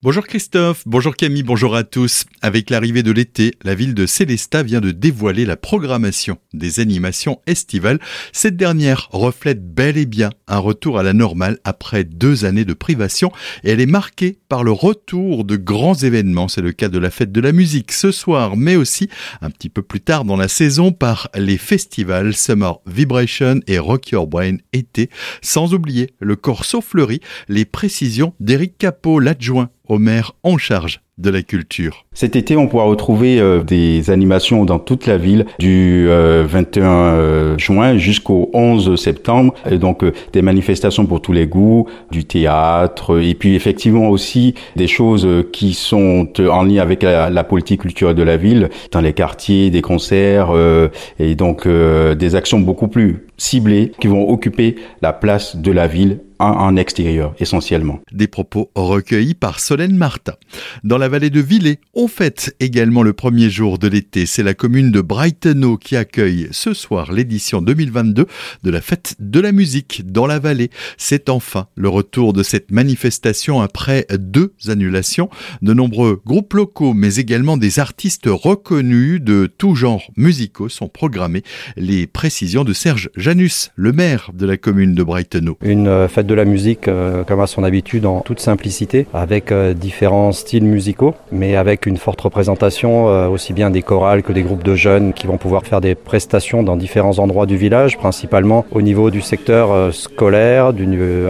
Bonjour Christophe, bonjour Camille, bonjour à tous. Avec l'arrivée de l'été, la ville de Célestat vient de dévoiler la programmation des animations estivales. Cette dernière reflète bel et bien un retour à la normale après deux années de privation et elle est marquée par le retour de grands événements. C'est le cas de la fête de la musique ce soir, mais aussi un petit peu plus tard dans la saison par les festivals Summer Vibration et Rock Your Brain été, sans oublier le Corso Fleuri, les précisions d'Éric Capot, l'adjoint au maire en charge de la culture. Cet été, on pourra retrouver euh, des animations dans toute la ville du 21 euh, euh, juin jusqu'au 11 septembre. Et donc des manifestations pour tous les goûts, du théâtre et puis effectivement aussi des choses qui sont en lien avec la, la politique culturelle de la ville, dans les quartiers, des concerts et donc des actions beaucoup plus ciblées qui vont occuper la place de la ville en, extérieur essentiellement. Des propos recueillis par Solène Martin. Dans la vallée de Villers, on fête également le premier jour de l'été. C'est la commune de Brightonau qui accueille ce soir l'édition 2022 de la fête de la musique dans la vallée. C'est enfin le retour de cette manifestation après deux annulations. De nombreux groupes locaux, mais également des artistes reconnus de tous genres musicaux sont programmés. Les précisions de Serge Janus, le maire de la commune de Brightonau. Une euh, fête de la musique euh, comme à son habitude en toute simplicité, avec euh, différents styles musicaux, mais avec une forte représentation euh, aussi bien des chorales que des groupes de jeunes qui vont pouvoir faire des prestations dans différents endroits du village, principalement au niveau du secteur scolaire,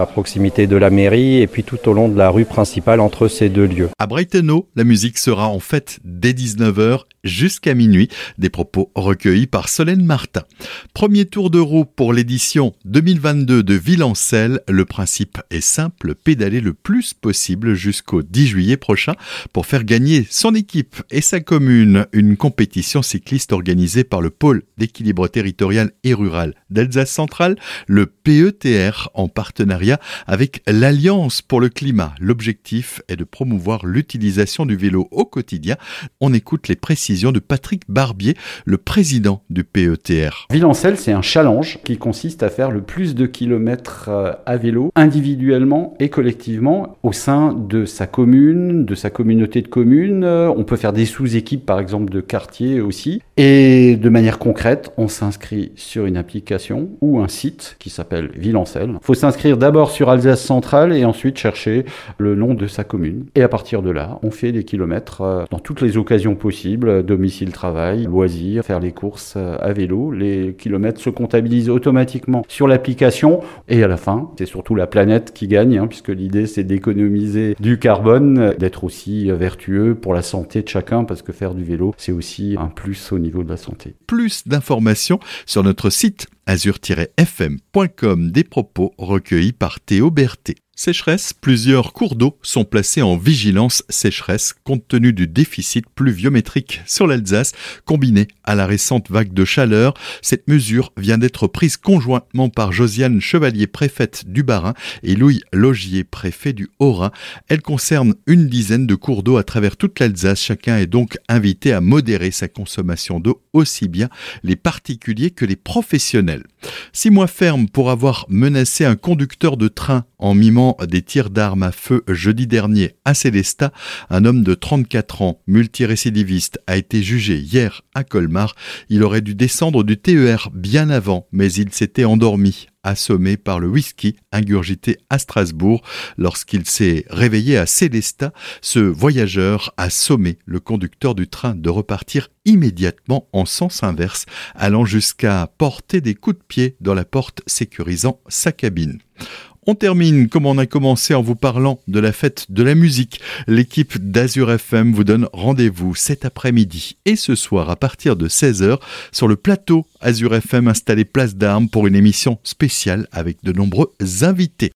à proximité de la mairie et puis tout au long de la rue principale entre ces deux lieux. À Brightonau, la musique sera en fait dès 19h jusqu'à minuit. Des propos recueillis par Solène Martin. Premier tour de roue pour l'édition 2022 de Villancelle. Le principe est simple, pédaler le plus possible jusqu'au 10 juillet prochain pour faire gagner son équipe et sa commune. Une compétition cycliste organisée par le pôle d'équilibre territorial et rural d'Alsace centrale, le PETR, en partenariat avec l'Alliance pour le climat. L'objectif est de promouvoir l'utilisation du vélo au quotidien. On écoute les précisions de Patrick Barbier, le président du PETR. Villancelle, c'est un challenge qui consiste à faire le plus de kilomètres euh, à vélo individuellement et collectivement au sein de sa commune, de sa de communes. On peut faire des sous-équipes par exemple de quartier aussi. Et de manière concrète, on s'inscrit sur une application ou un site qui s'appelle Villancelle. Il faut s'inscrire d'abord sur Alsace Centrale et ensuite chercher le nom de sa commune. Et à partir de là, on fait des kilomètres euh, dans toutes les occasions possibles, domicile, travail, loisirs, faire les courses euh, à vélo. Les kilomètres se comptabilisent automatiquement sur l'application et à la fin, c'est surtout la planète qui gagne, hein, puisque l'idée c'est d'économiser du carbone, d'être aussi vertueux pour la santé de chacun, parce que faire du vélo, c'est aussi un plus au niveau de la santé. Plus d'informations sur notre site azur-fm.com des propos recueillis par Théo Berthet. Sécheresse, plusieurs cours d'eau sont placés en vigilance sécheresse compte tenu du déficit pluviométrique sur l'Alsace combiné à la récente vague de chaleur. Cette mesure vient d'être prise conjointement par Josiane Chevalier, préfète du Bas-Rhin, et Louis Logier, préfet du Haut-Rhin. Elle concerne une dizaine de cours d'eau à travers toute l'Alsace. Chacun est donc invité à modérer sa consommation d'eau aussi bien les particuliers que les professionnels. Six mois ferme pour avoir menacé un conducteur de train en mimant des tirs d'armes à feu jeudi dernier à Célestat. Un homme de 34 ans, multirécidiviste, a été jugé hier à Colmar. Il aurait dû descendre du TER bien avant, mais il s'était endormi assommé par le whisky ingurgité à Strasbourg. Lorsqu'il s'est réveillé à Célestat, ce voyageur a sommé le conducteur du train de repartir immédiatement en sens inverse, allant jusqu'à porter des coups de pied dans la porte sécurisant sa cabine. On termine comme on a commencé en vous parlant de la fête de la musique. L'équipe d'Azur FM vous donne rendez-vous cet après-midi et ce soir à partir de 16h sur le plateau Azur FM installé place d'armes pour une émission spéciale avec de nombreux invités.